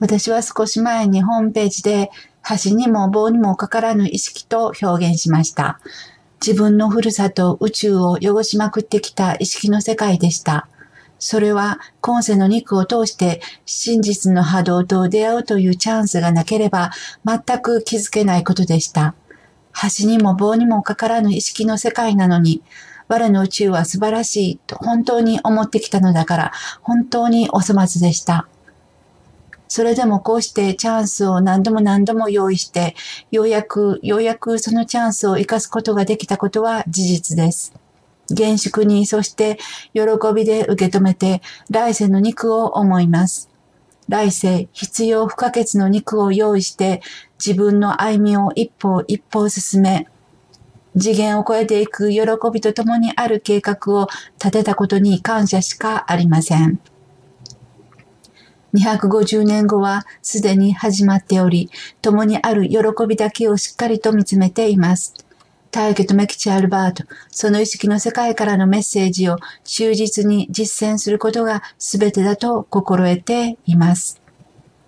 私は少し前にホームページで橋にも棒にもかからぬ意識と表現しました。自分のふるさと宇宙を汚しまくってきた意識の世界でした。それは今世の肉を通して真実の波動と出会うというチャンスがなければ全く気づけないことでした。橋にも棒にもかからぬ意識の世界なのに、我の宇宙は素晴らしいと本当に思ってきたのだから本当にお粗末でした。それでもこうしてチャンスを何度も何度も用意して、ようやく、ようやくそのチャンスを生かすことができたことは事実です。厳粛に、そして喜びで受け止めて、来世の肉を思います。来世、必要不可欠の肉を用意して、自分の歩みを一歩一歩進め、次元を超えていく喜びとともにある計画を立てたことに感謝しかありません。250年後はすでに始まっており、共にある喜びだけをしっかりと見つめています。大家とメキチアルバート、その意識の世界からのメッセージを忠実に実践することが全てだと心得ています。